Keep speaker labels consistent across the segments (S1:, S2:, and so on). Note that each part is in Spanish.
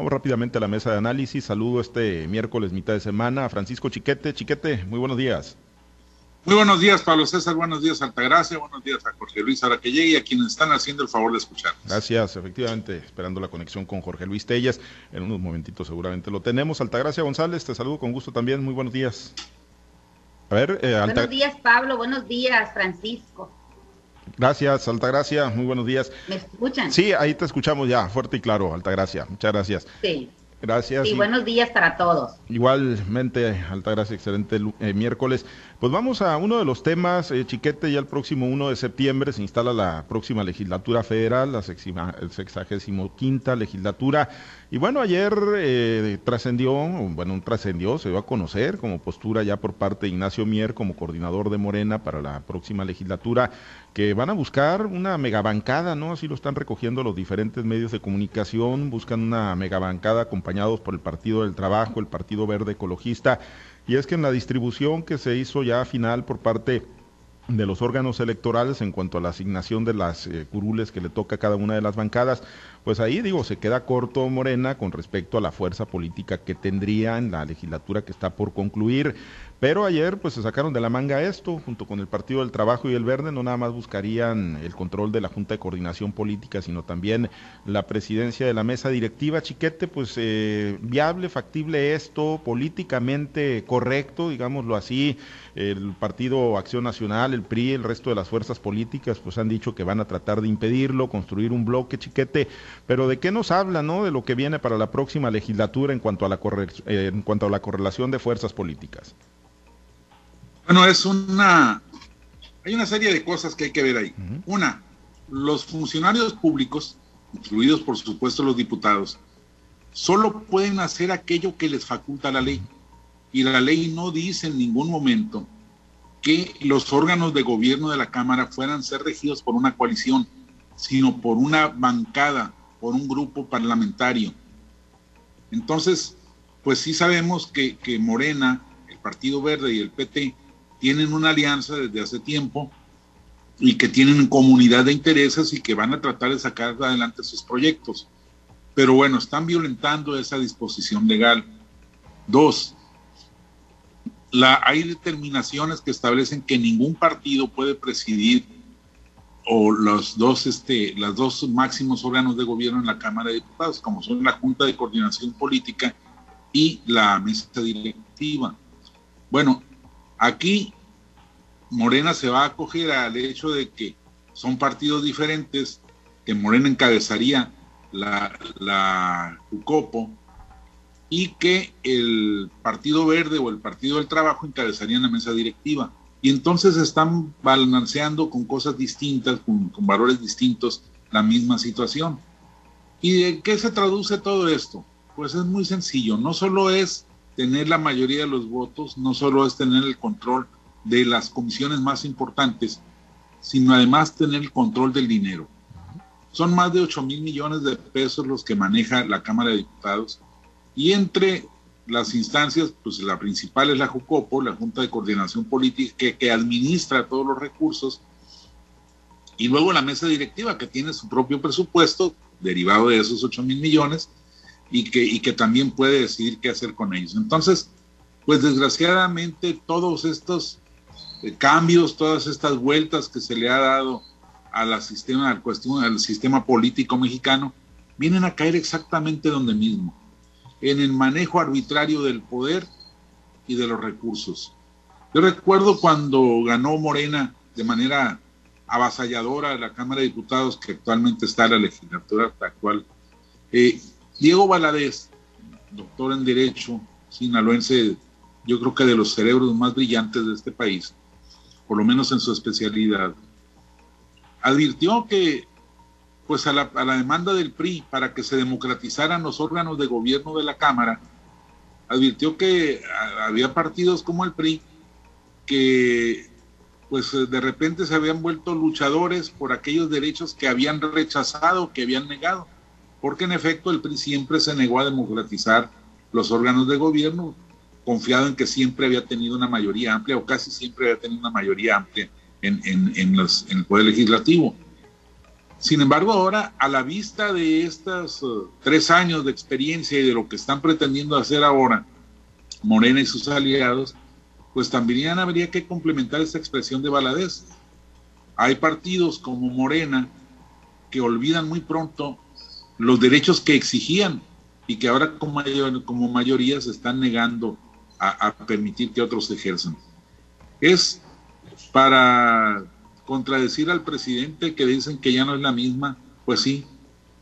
S1: Vamos rápidamente a la mesa de análisis. Saludo este miércoles, mitad de semana, a Francisco Chiquete. Chiquete, muy buenos días.
S2: Muy buenos días, Pablo César. Buenos días, Altagracia. Buenos días a Jorge Luis, ahora que llegue y a quienes están haciendo el favor de escuchar.
S1: Gracias, efectivamente, esperando la conexión con Jorge Luis Tellas. En unos momentitos seguramente lo tenemos. Altagracia González, te saludo con gusto también. Muy buenos días.
S3: A ver, eh, Buenos días, Pablo. Buenos días, Francisco.
S1: Gracias, Altagracia. Muy buenos días.
S3: ¿Me escuchan?
S1: Sí, ahí te escuchamos ya, fuerte y claro, Altagracia. Muchas gracias.
S3: Sí.
S1: Gracias.
S3: Y, buenos días para todos.
S1: Igualmente, Altagracia, excelente eh, miércoles. Pues vamos a uno de los temas, eh, Chiquete, ya el próximo 1 de septiembre se instala la próxima legislatura federal, la sexagésimo quinta legislatura. Y bueno, ayer eh, trascendió, bueno, trascendió, se dio a conocer como postura ya por parte de Ignacio Mier como coordinador de Morena para la próxima legislatura, que van a buscar una megabancada, ¿no? Así lo están recogiendo los diferentes medios de comunicación, buscan una megabancada acompañados por el Partido del Trabajo, el Partido Verde Ecologista y es que en la distribución que se hizo ya final por parte de los órganos electorales en cuanto a la asignación de las eh, curules que le toca a cada una de las bancadas, pues ahí digo, se queda corto Morena con respecto a la fuerza política que tendría en la legislatura que está por concluir. Pero ayer pues se sacaron de la manga esto, junto con el Partido del Trabajo y el Verde, no nada más buscarían el control de la Junta de Coordinación Política, sino también la presidencia de la mesa directiva. Chiquete, pues eh, viable, factible esto, políticamente correcto, digámoslo así. El Partido Acción Nacional, el PRI, el resto de las fuerzas políticas, pues han dicho que van a tratar de impedirlo, construir un bloque, Chiquete. Pero ¿de qué nos habla, no? De lo que viene para la próxima legislatura en cuanto a la, eh, en cuanto a la correlación de fuerzas políticas.
S2: Bueno, es una... Hay una serie de cosas que hay que ver ahí. Una, los funcionarios públicos, incluidos por supuesto los diputados, solo pueden hacer aquello que les faculta la ley. Y la ley no dice en ningún momento que los órganos de gobierno de la Cámara fueran ser regidos por una coalición, sino por una bancada, por un grupo parlamentario. Entonces, pues sí sabemos que, que Morena, el Partido Verde y el PT tienen una alianza desde hace tiempo y que tienen comunidad de intereses y que van a tratar de sacar adelante sus proyectos. Pero bueno, están violentando esa disposición legal. Dos, hay determinaciones que establecen que ningún partido puede presidir o los dos, este, los dos máximos órganos de gobierno en la Cámara de Diputados, como son la Junta de Coordinación Política y la mesa directiva. Bueno, Aquí Morena se va a acoger al hecho de que son partidos diferentes, que Morena encabezaría la, la UCOPO y que el Partido Verde o el Partido del Trabajo encabezarían la mesa directiva. Y entonces están balanceando con cosas distintas, con, con valores distintos, la misma situación. ¿Y de qué se traduce todo esto? Pues es muy sencillo, no solo es tener la mayoría de los votos no solo es tener el control de las comisiones más importantes, sino además tener el control del dinero. Son más de 8 mil millones de pesos los que maneja la Cámara de Diputados y entre las instancias, pues la principal es la JUCOPO, la Junta de Coordinación Política, que, que administra todos los recursos, y luego la mesa directiva, que tiene su propio presupuesto derivado de esos 8 mil millones, y que, y que también puede decidir qué hacer con ellos. Entonces, pues desgraciadamente todos estos eh, cambios, todas estas vueltas que se le ha dado a la sistema, al, cuestión, al sistema político mexicano, vienen a caer exactamente donde mismo, en el manejo arbitrario del poder y de los recursos. Yo recuerdo cuando ganó Morena de manera avasalladora la Cámara de Diputados, que actualmente está en la legislatura actual, eh, Diego Valadez, doctor en Derecho, sinaloense, yo creo que de los cerebros más brillantes de este país, por lo menos en su especialidad, advirtió que, pues a la, a la demanda del PRI para que se democratizaran los órganos de gobierno de la Cámara, advirtió que había partidos como el PRI que pues de repente se habían vuelto luchadores por aquellos derechos que habían rechazado, que habían negado porque en efecto el PRI siempre se negó a democratizar los órganos de gobierno, confiado en que siempre había tenido una mayoría amplia o casi siempre había tenido una mayoría amplia en, el Poder Legislativo. Sin embargo, ahora, a la vista de estos uh, tres años de experiencia y de lo que están pretendiendo hacer ahora Morena y sus aliados, pues también habría que complementar esta expresión de baladez. Hay partidos como Morena que olvidan muy pronto los derechos que exigían y que ahora como, mayor, como mayoría se están negando a, a permitir que otros ejerzan. Es para contradecir al presidente que dicen que ya no es la misma, pues sí,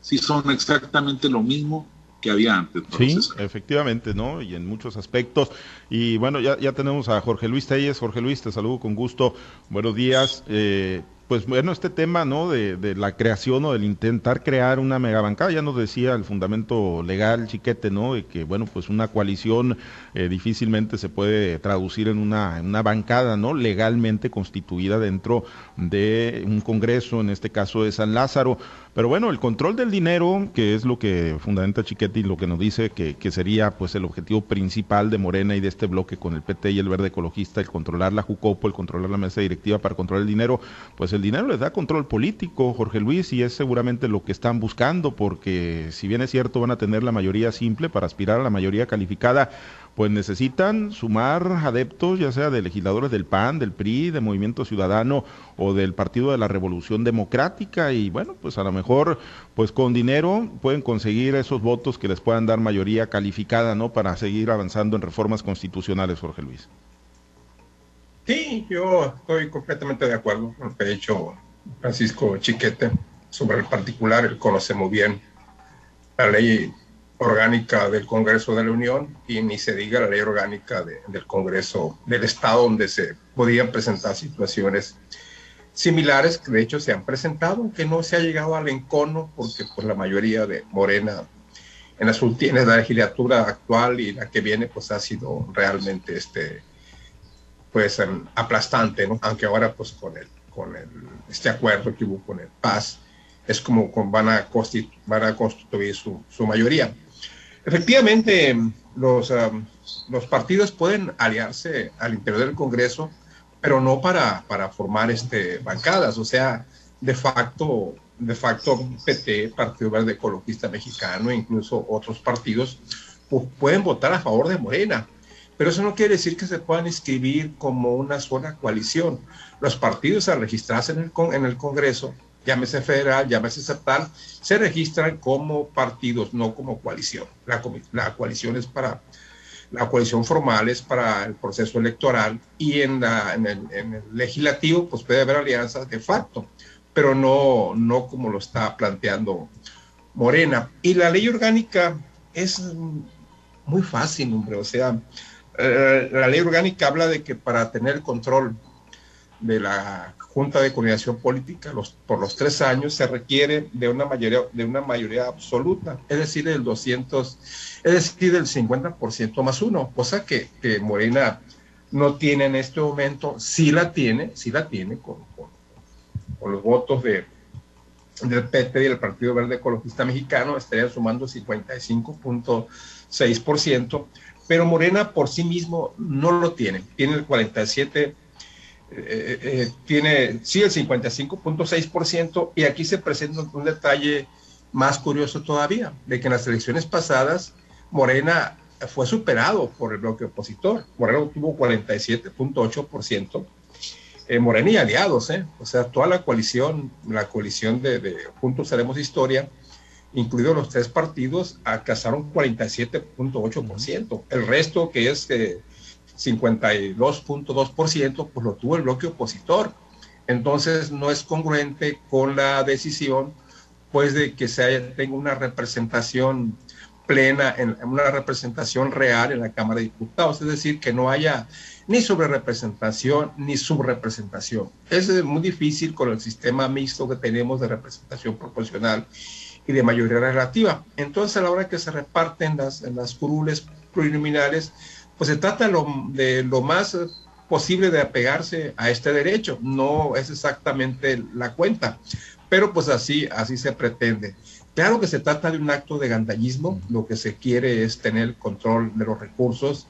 S2: sí son exactamente lo mismo que había antes.
S1: Sí, efectivamente, ¿no? Y en muchos aspectos. Y bueno, ya, ya tenemos a Jorge Luis Telles. Jorge Luis, te saludo con gusto. Buenos días. Eh, pues bueno, este tema, ¿no? De, de, la creación o del intentar crear una megabancada, ya nos decía el fundamento legal, chiquete, ¿no? De que, bueno, pues una coalición eh, difícilmente se puede traducir en una, en una bancada, ¿no? Legalmente constituida dentro de un congreso, en este caso de San Lázaro. Pero bueno, el control del dinero, que es lo que fundamenta Chiquete y lo que nos dice que, que sería pues el objetivo principal de Morena y de este bloque con el PT y el Verde Ecologista, el controlar la Jucopo, el controlar la mesa directiva para controlar el dinero, pues el dinero les da control político, Jorge Luis, y es seguramente lo que están buscando, porque si bien es cierto van a tener la mayoría simple para aspirar a la mayoría calificada, pues necesitan sumar adeptos, ya sea de legisladores del PAN, del PRI, de Movimiento Ciudadano o del Partido de la Revolución Democrática y bueno, pues a lo mejor pues con dinero pueden conseguir esos votos que les puedan dar mayoría calificada, ¿no? Para seguir avanzando en reformas constitucionales, Jorge Luis.
S4: Sí, yo estoy completamente de acuerdo con lo que ha dicho Francisco Chiquete sobre el particular, él conoce muy bien la ley orgánica del Congreso de la Unión y ni se diga la ley orgánica de, del Congreso del Estado donde se podían presentar situaciones similares que de hecho se han presentado, aunque no se ha llegado al encono porque pues la mayoría de Morena en las últimas, la legislatura actual y la que viene pues ha sido realmente este pues um, aplastante, ¿no? aunque ahora pues con, el, con el, este acuerdo que hubo con el Paz es como con, van, a van a constituir su, su mayoría. Efectivamente, los, um, los partidos pueden aliarse al interior del Congreso, pero no para, para formar este, bancadas, o sea, de facto, de facto PT, Partido Verde Ecologista Mexicano, e incluso otros partidos, pues, pueden votar a favor de Morena, pero eso no quiere decir que se puedan inscribir como una sola coalición. Los partidos al registrarse en el, en el Congreso, llámese federal, llámese estatal, se registran como partidos, no como coalición. La, la coalición es para, la coalición formal es para el proceso electoral y en, la, en, el, en, el, legislativo pues puede haber alianzas de facto, pero no, no como lo está planteando Morena. Y la ley orgánica es muy fácil, hombre, o sea, eh, la ley orgánica habla de que para tener control de la Junta de Coordinación Política los, por los tres años se requiere de una mayoría, de una mayoría absoluta, es decir, del 200, es decir, del 50% más uno, cosa que, que, Morena no tiene en este momento, sí la tiene, sí la tiene con, con, con los votos de, del PT y el Partido Verde Ecologista Mexicano, estaría sumando 55.6%, pero Morena por sí mismo no lo tiene, tiene el 47, eh, eh, tiene sí el 55.6% y aquí se presenta un detalle más curioso todavía, de que en las elecciones pasadas Morena fue superado por el bloque opositor, Morena obtuvo 47.8%, eh, Morena y aliados, ¿eh? o sea, toda la coalición, la coalición de, de Juntos Haremos Historia, incluidos los tres partidos, alcanzaron 47.8%. El resto, que es eh, 52.2%, pues lo tuvo el bloque opositor. Entonces no es congruente con la decisión, pues de que se haya, tenga una representación plena, en, una representación real en la Cámara de Diputados, es decir, que no haya ni sobre representación ni subrepresentación. Es muy difícil con el sistema mixto que tenemos de representación proporcional y de mayoría relativa. Entonces, a la hora que se reparten las, las curules plurinominales, pues se trata lo, de lo más posible de apegarse a este derecho. No es exactamente la cuenta, pero pues así, así se pretende. Claro que se trata de un acto de gandallismo, lo que se quiere es tener el control de los recursos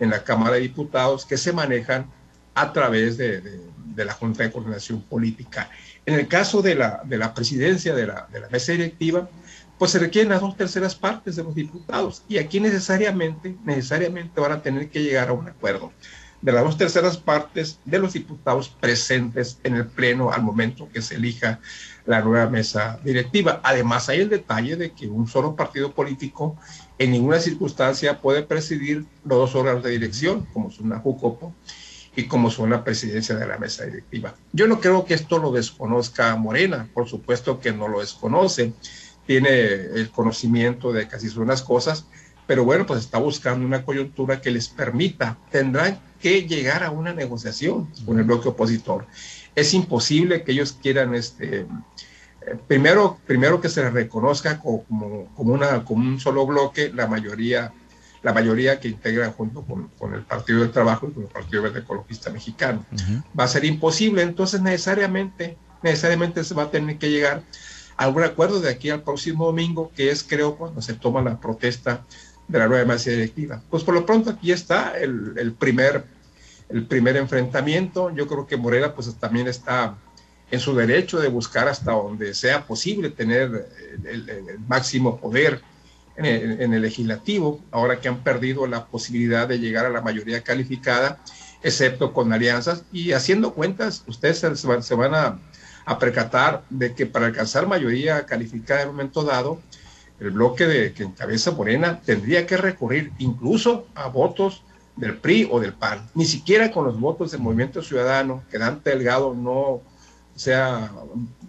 S4: en la Cámara de Diputados que se manejan a través de, de, de la Junta de Coordinación Política. En el caso de la, de la presidencia de la, de la mesa directiva, pues se requieren las dos terceras partes de los diputados y aquí necesariamente, necesariamente van a tener que llegar a un acuerdo de las dos terceras partes de los diputados presentes en el Pleno al momento que se elija la nueva mesa directiva. Además, hay el detalle de que un solo partido político en ninguna circunstancia puede presidir los dos órganos de dirección, como son la JUCOPO y como son la presidencia de la mesa directiva. Yo no creo que esto lo desconozca Morena, por supuesto que no lo desconoce, tiene el conocimiento de casi unas cosas, pero bueno, pues está buscando una coyuntura que les permita, tendrán que llegar a una negociación con el bloque opositor. Es imposible que ellos quieran, este, eh, primero, primero que se les reconozca como, como, una, como un solo bloque la mayoría, la mayoría que integran junto con, con, el Partido del Trabajo y con el Partido Verde Ecologista Mexicano. Va a ser imposible, entonces necesariamente, necesariamente se va a tener que llegar a algún acuerdo de aquí al próximo domingo, que es creo cuando se toma la protesta de la nueva mesa directiva. Pues por lo pronto aquí está el, el, primer, el primer enfrentamiento. Yo creo que Morena pues también está en su derecho de buscar hasta donde sea posible tener el, máximo poder en el, en el, legislativo, ahora que han perdido la posibilidad de llegar a la mayoría calificada, excepto con alianzas. Y haciendo cuentas, ustedes se, se van a, a percatar de que para alcanzar mayoría calificada en un momento dado, el bloque de, que encabeza Morena tendría que recurrir incluso a votos del PRI o del PAN, ni siquiera con los votos del Movimiento Ciudadano, que Dante Delgado no se ha,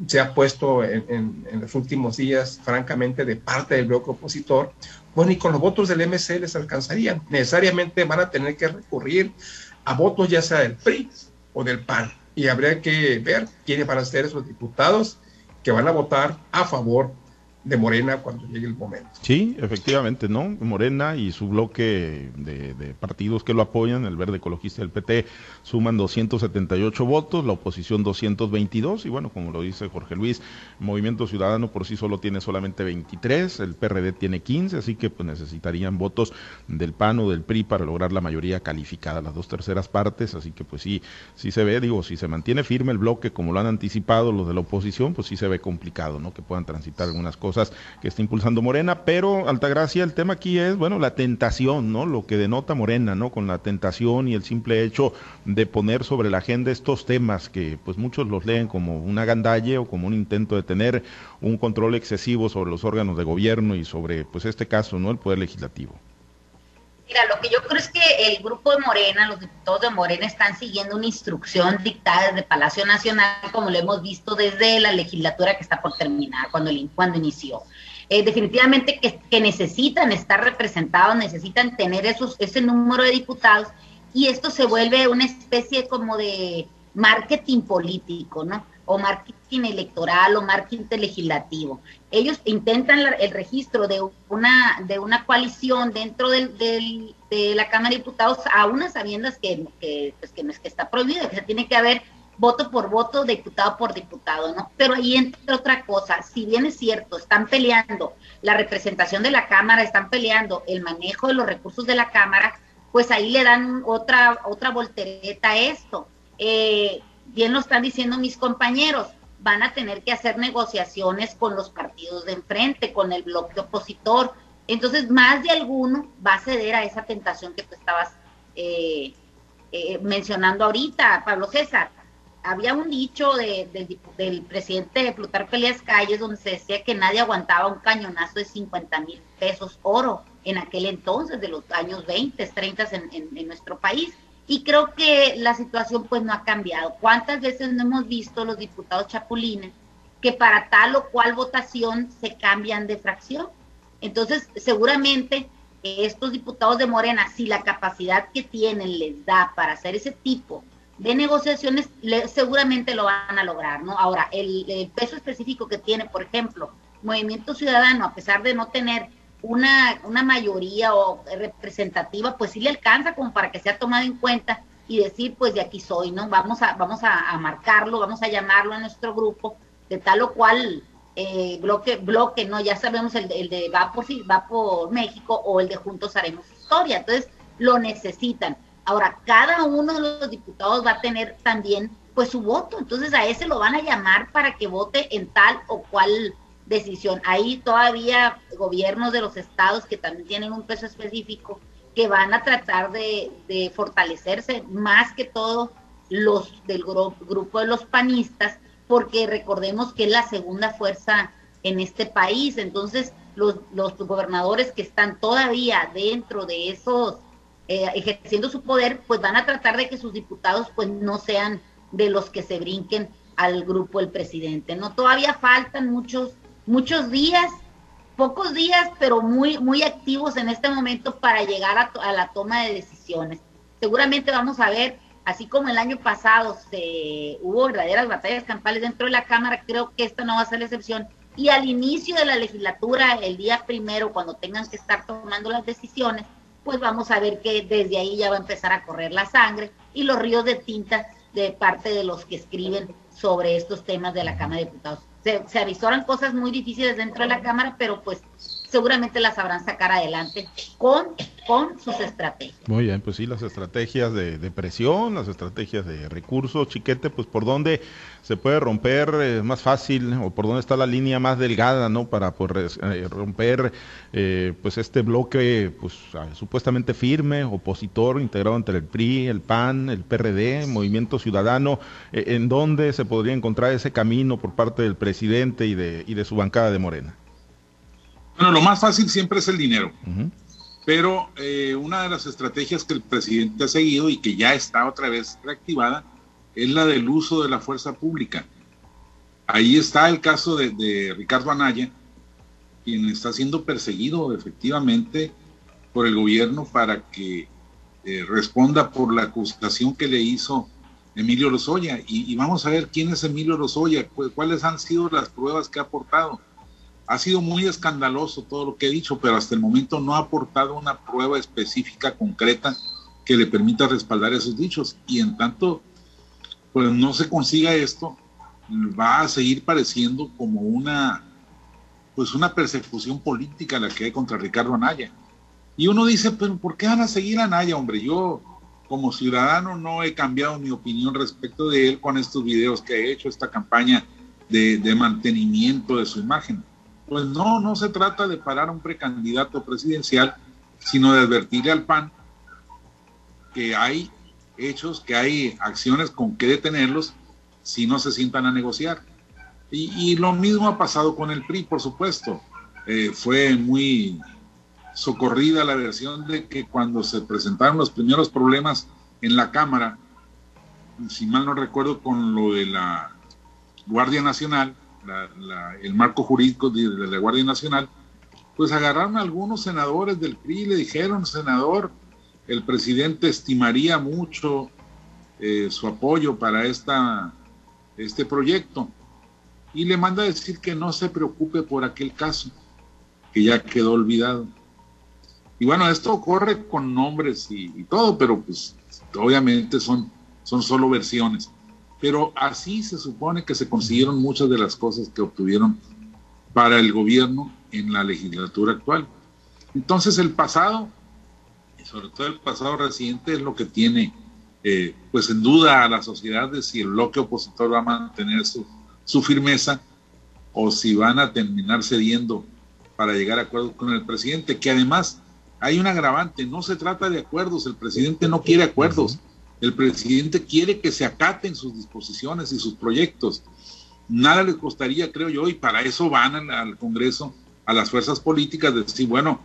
S4: se ha puesto en, los últimos días, francamente, de parte del bloque opositor, pues ni con los votos del MC les alcanzarían. Necesariamente van a tener que recurrir a votos ya sea del PRI o del PAN. Y habría que ver quiénes van a ser esos diputados que van a votar a favor de Morena cuando llegue el momento.
S1: Sí, efectivamente, ¿no? Morena y su bloque de, partidos que lo apoyan, el Verde Ecologista y el PT, suman 278 votos, la oposición 222, y bueno, como lo dice Jorge Luis, Movimiento Ciudadano por sí solo tiene solamente 23, el PRD tiene 15, así que pues necesitarían votos del PAN o del PRI para lograr la mayoría calificada, las dos terceras partes, así que pues sí, sí se ve, digo, si se mantiene firme el bloque como lo han anticipado los de la oposición, pues sí se ve complicado, ¿no? Que puedan transitar algunas cosas que está impulsando Morena, pero Altagracia, el tema aquí es, bueno, la tentación, ¿no? Lo que denota Morena, ¿no? Con la tentación y el simple hecho de poner sobre la agenda estos temas que pues muchos los leen como una gandalle o como un intento de tener un control excesivo sobre los órganos de gobierno y sobre pues este caso, ¿no? El poder legislativo.
S3: Mira, lo que yo creo es que el grupo de Morena, los diputados de Morena están siguiendo una instrucción dictada desde Palacio Nacional, como lo hemos visto desde la legislatura que está por terminar, cuando, cuando inició. Eh, definitivamente que, que, necesitan estar representados, necesitan tener esos, ese número de diputados y esto se vuelve una especie como de marketing político, ¿no? o marketing electoral o marketing legislativo. Ellos intentan el registro de una, de una coalición dentro del, de la Cámara de Diputados, a unas sabiendas que, que, pues que no es que está prohibido, que se tiene que haber voto por voto, diputado por diputado, ¿no? Pero ahí entra otra cosa, si bien es cierto, están peleando la representación de la Cámara, están peleando el manejo de los recursos de la Cámara, pues ahí le dan otra, otra voltereta a esto. Eh, bien lo están diciendo mis compañeros, van a tener que hacer negociaciones con los partidos de enfrente, con el bloque opositor. Entonces, más de alguno va a ceder a esa tentación que tú estabas eh, eh, mencionando ahorita, Pablo César. Había un dicho del presidente de Plutarco Elías Calles donde se decía que nadie aguantaba un cañonazo de 50 mil pesos oro en aquel entonces, de los años 20, 30 en nuestro país. Y creo que la situación pues no ha cambiado. ¿Cuántas veces no hemos visto los diputados chapulines que para tal o cual votación se cambian de fracción? Entonces, seguramente estos diputados de Morena, si la capacidad que tienen les da para hacer ese tipo de negociaciones, seguramente lo van a lograr, ¿no? Ahora, el, peso específico que tiene, por ejemplo, Movimiento Ciudadano, a pesar de no tener una, una mayoría o representativa, pues sí le alcanza como para que sea tomado en cuenta y decir, pues de aquí soy, ¿no? Vamos a, vamos a, marcarlo, vamos a llamarlo a nuestro grupo, de tal o cual eh, bloque, bloque, ¿no? Ya sabemos el, el de va por, va por México o el de Juntos Haremos Historia. Entonces, lo necesitan. Ahora, cada uno de los diputados va a tener también pues su voto. Entonces a ese lo van a llamar para que vote en tal o cual decisión. Hay todavía gobiernos de los estados que también tienen un peso específico que van a tratar de, fortalecerse más que todo los del grupo de los panistas, porque recordemos que es la segunda fuerza en este país. Entonces, los, los gobernadores que están todavía dentro de esos, eh, ejerciendo su poder, pues van a tratar de que sus diputados pues no sean de los que se brinquen al grupo del presidente. No, todavía faltan muchos, muchos días, pocos días, pero muy, muy activos en este momento para llegar a, a la toma de decisiones. Seguramente vamos a ver así como el año pasado se hubo verdaderas batallas campales dentro de la Cámara, creo que esta no va a ser la excepción. Y al inicio de la legislatura, el día primero, cuando tengan que estar tomando las decisiones, pues vamos a ver que desde ahí ya va a empezar a correr la sangre y los ríos de tinta de parte de los que escriben sobre estos temas de la Cámara de Diputados. Se, se avisoran cosas muy difíciles dentro de la Cámara, pero pues seguramente las sabrán sacar adelante con, con sus estrategias.
S1: Muy bien, pues sí, las estrategias de, presión, las estrategias de recursos, chiquete, pues por dónde se puede romper eh, más fácil o por dónde está la línea más delgada, ¿no? Para pues, romper eh, pues este bloque pues ah, supuestamente firme, opositor, integrado entre el PRI, el PAN, el PRD, Movimiento Ciudadano, en dónde se podría encontrar ese camino por parte del presidente y de, y de su bancada de Morena.
S2: Bueno, lo más fácil siempre es el dinero. Pero eh, una de las estrategias que el presidente ha seguido y que ya está otra vez reactivada es la del uso de la fuerza pública. Ahí está el caso de, Ricardo Anaya, quien está siendo perseguido efectivamente por el gobierno para que eh, responda por la acusación que le hizo Emilio Lozoya. Y, y, vamos a ver quién es Emilio Lozoya, cuáles han sido las pruebas que ha aportado ha sido muy escandaloso todo lo que he dicho, pero hasta el momento no ha aportado una prueba específica, concreta, que le permita respaldar esos dichos. Y en tanto, pues no se consiga esto, va a seguir pareciendo como una, pues una persecución política la que hay contra Ricardo Anaya. Y uno dice, pero ¿por qué van a seguir a Anaya, hombre? Yo como ciudadano no he cambiado mi opinión respecto de él con estos videos que he hecho, esta campaña de, de mantenimiento de su imagen. Pues no, no se trata de parar a un precandidato presidencial, sino de advertirle al PAN que hay hechos, que hay acciones con que detenerlos si no se sientan a negociar. Y, lo mismo ha pasado con el PRI, por supuesto. Eh, fue muy socorrida la versión de que cuando se presentaron los primeros problemas en la Cámara, si mal no recuerdo con lo de la Guardia Nacional, el marco jurídico de, la Guardia Nacional, pues agarraron a algunos senadores del PRI y le dijeron, senador, el presidente estimaría mucho eh, su apoyo para esta, este proyecto. Y le manda a decir que no se preocupe por aquel caso, que ya quedó olvidado. Y bueno, esto ocurre con nombres y, todo, pero pues obviamente son, son solo versiones. Pero así se supone que se consiguieron muchas de las cosas que obtuvieron para el gobierno en la legislatura actual. Entonces el pasado, y sobre todo el pasado reciente, es lo que tiene eh, pues en duda a la sociedad de si el bloque opositor va a mantener su, su firmeza o si van a terminar cediendo para llegar a acuerdos con el presidente, que además hay un agravante, no se trata de acuerdos, el presidente no quiere acuerdos, el presidente quiere que se acaten sus disposiciones y sus proyectos. Nada le costaría, creo yo, y para eso van al, Congreso, a las fuerzas políticas, de decir, bueno,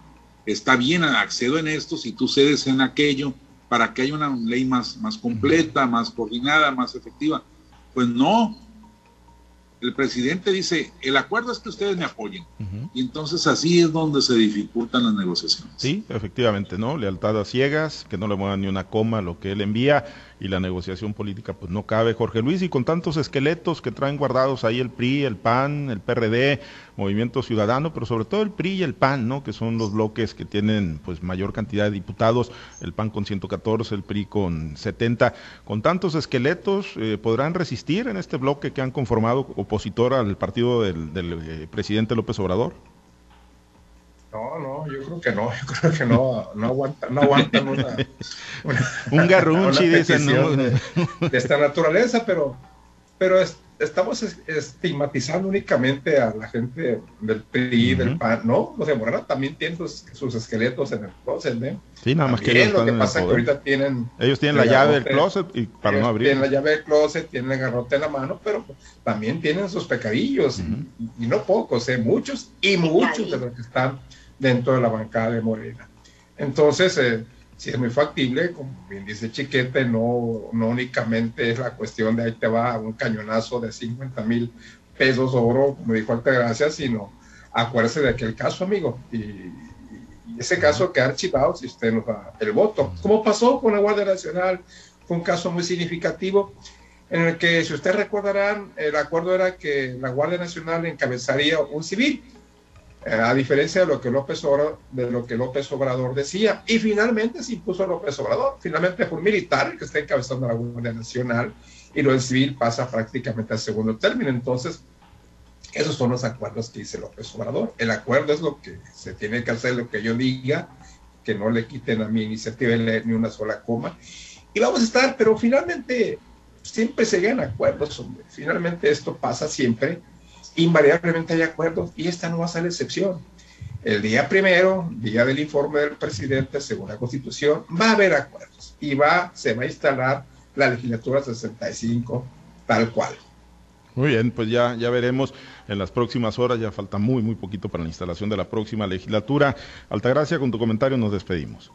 S2: está bien, accedo en esto, si tú cedes en aquello, para que haya una ley más, más completa, más coordinada, más efectiva. Pues no, el presidente dice, el acuerdo es que ustedes me apoyen. Y entonces así es donde se dificultan las negociaciones.
S1: Sí, efectivamente, ¿no? Lealtad a ciegas, que no le muevan ni una coma lo que él envía y la negociación política pues no cabe. Jorge Luis, y con tantos esqueletos que traen guardados ahí el PRI, el PAN, el PRD, Movimiento Ciudadano, pero sobre todo el PRI y el PAN, ¿no? Que son los bloques que tienen pues mayor cantidad de diputados, el PAN con 114, el PRI con 70. Con tantos esqueletos, eh, ¿podrán resistir en este bloque que han conformado opositor al partido del, eh, presidente López Obrador?
S4: No, no, yo creo que no, yo creo que no, no aguantan, no aguantan una,
S1: un garrunchi, dicen,
S4: de, esta naturaleza, pero pero estamos estigmatizando únicamente a la gente del PRI, del PAN, ¿no? Los de Morena también tienen sus, esqueletos en el closet, ¿eh?
S1: Sí, nada más que ellos
S4: lo que pasa que ahorita tienen...
S1: Ellos tienen la llave del closet y para no abrir.
S4: Tienen la llave del closet, tienen el garrote en la mano, pero también tienen sus pecadillos, y, no pocos, ¿eh? Muchos, y muchos de los que están dentro de la bancada de Morena. Entonces, eh, si es muy factible, como bien dice Chiquete, no, no únicamente es la cuestión de ahí te va un cañonazo de 50 mil pesos oro, como dijo Altagracia, sino acuérdese de aquel caso, amigo, y, ese caso que ha archivado si usted nos da el voto. Como pasó con la Guardia Nacional, fue un caso muy significativo en el que, si ustedes recordarán, el acuerdo era que la Guardia Nacional encabezaría un civil a diferencia de lo que López Obrador, decía. Y finalmente se impuso López Obrador. Finalmente fue un militar que está encabezando la Guardia Nacional y lo civil pasa prácticamente al segundo término. Entonces, esos son los acuerdos que dice López Obrador. El acuerdo es lo que se tiene que hacer, lo que yo diga, que no le quiten a mi iniciativa ni una sola coma. Y vamos a estar, pero finalmente siempre se llegan acuerdos, hombre. Finalmente esto pasa siempre invariablemente hay acuerdos y esta no va a ser la excepción. El día primero, día del informe del presidente, según la Constitución, va a haber acuerdos y va, se va a instalar la legislatura 65 tal cual.
S1: Muy bien, pues ya, ya veremos en las próximas horas, ya falta muy, muy poquito para la instalación de la próxima legislatura. Altagracia, con tu comentario nos despedimos.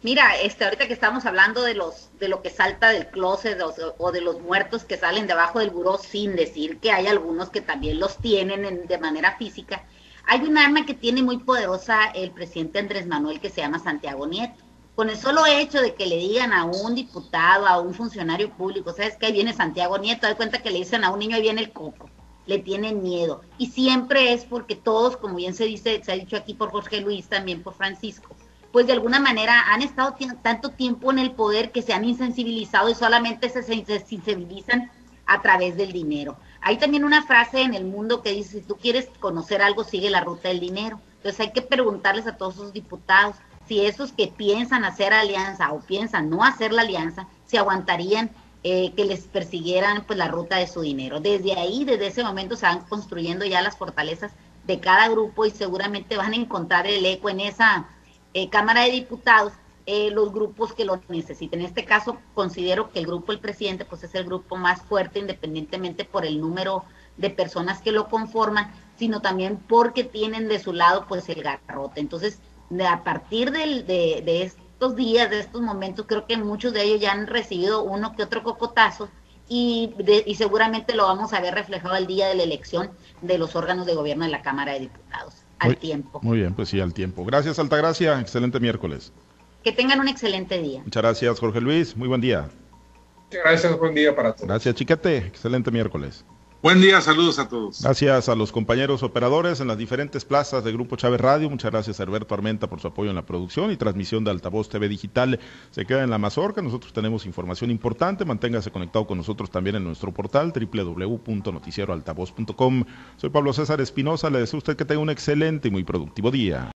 S3: Mira, este, ahorita que estamos hablando de los, de lo que salta del closet o, de los muertos que salen debajo del buró, sin decir que hay algunos que también los tienen de manera física, hay un arma que tiene muy poderosa el presidente Andrés Manuel que se llama Santiago Nieto. Con el solo hecho de que le digan a un diputado, a un funcionario público, ¿sabes qué? Ahí viene Santiago Nieto, da cuenta que le dicen a un niño, ahí viene el coco, le tienen miedo. Y siempre es porque todos, como bien se dice, se ha dicho aquí por Jorge Luis, también por Francisco, pues de alguna manera han estado tanto tiempo en el poder que se han insensibilizado y solamente se sensibilizan a través del dinero. Hay también una frase en el mundo que dice, si tú quieres conocer algo, sigue la ruta del dinero. Entonces hay que preguntarles a todos esos diputados si esos que piensan hacer alianza o piensan no hacer la alianza, si aguantarían eh, que les persiguieran pues la ruta de su dinero. Desde ahí, desde ese momento se van construyendo ya las fortalezas de cada grupo y seguramente van a encontrar el eco en esa eh, Cámara de Diputados eh, los grupos que lo necesiten. En este caso, considero que el grupo del presidente pues es el grupo más fuerte, independientemente por el número de personas que lo conforman, sino también porque tienen de su lado pues el garrote. Entonces, a partir de, estos días, de estos momentos, creo que muchos de ellos ya han recibido uno que otro cocotazo y, y seguramente lo vamos a ver reflejado el día de la elección de los órganos de gobierno de la Cámara de Diputados al tiempo.
S1: Muy bien, pues sí, al tiempo. Gracias, Altagracia. Excelente miércoles.
S3: Que tengan un excelente día.
S1: Muchas gracias, Jorge Luis. Muy buen día.
S4: Muchas gracias, buen día para todos.
S1: Gracias, Chiquete. Excelente miércoles.
S2: Buen día, saludos a todos.
S1: Gracias a los compañeros operadores en las diferentes plazas de Grupo Chávez Radio. Muchas gracias a Armenta por su apoyo en la producción y transmisión de Altavoz TV Digital. Se queda en la Mazorca. Nosotros tenemos información importante. Manténgase conectado con nosotros también en nuestro portal www.noticieroaltavoz.com. Soy Pablo César Espinosa. Le deseo a usted que tenga un excelente y muy productivo día.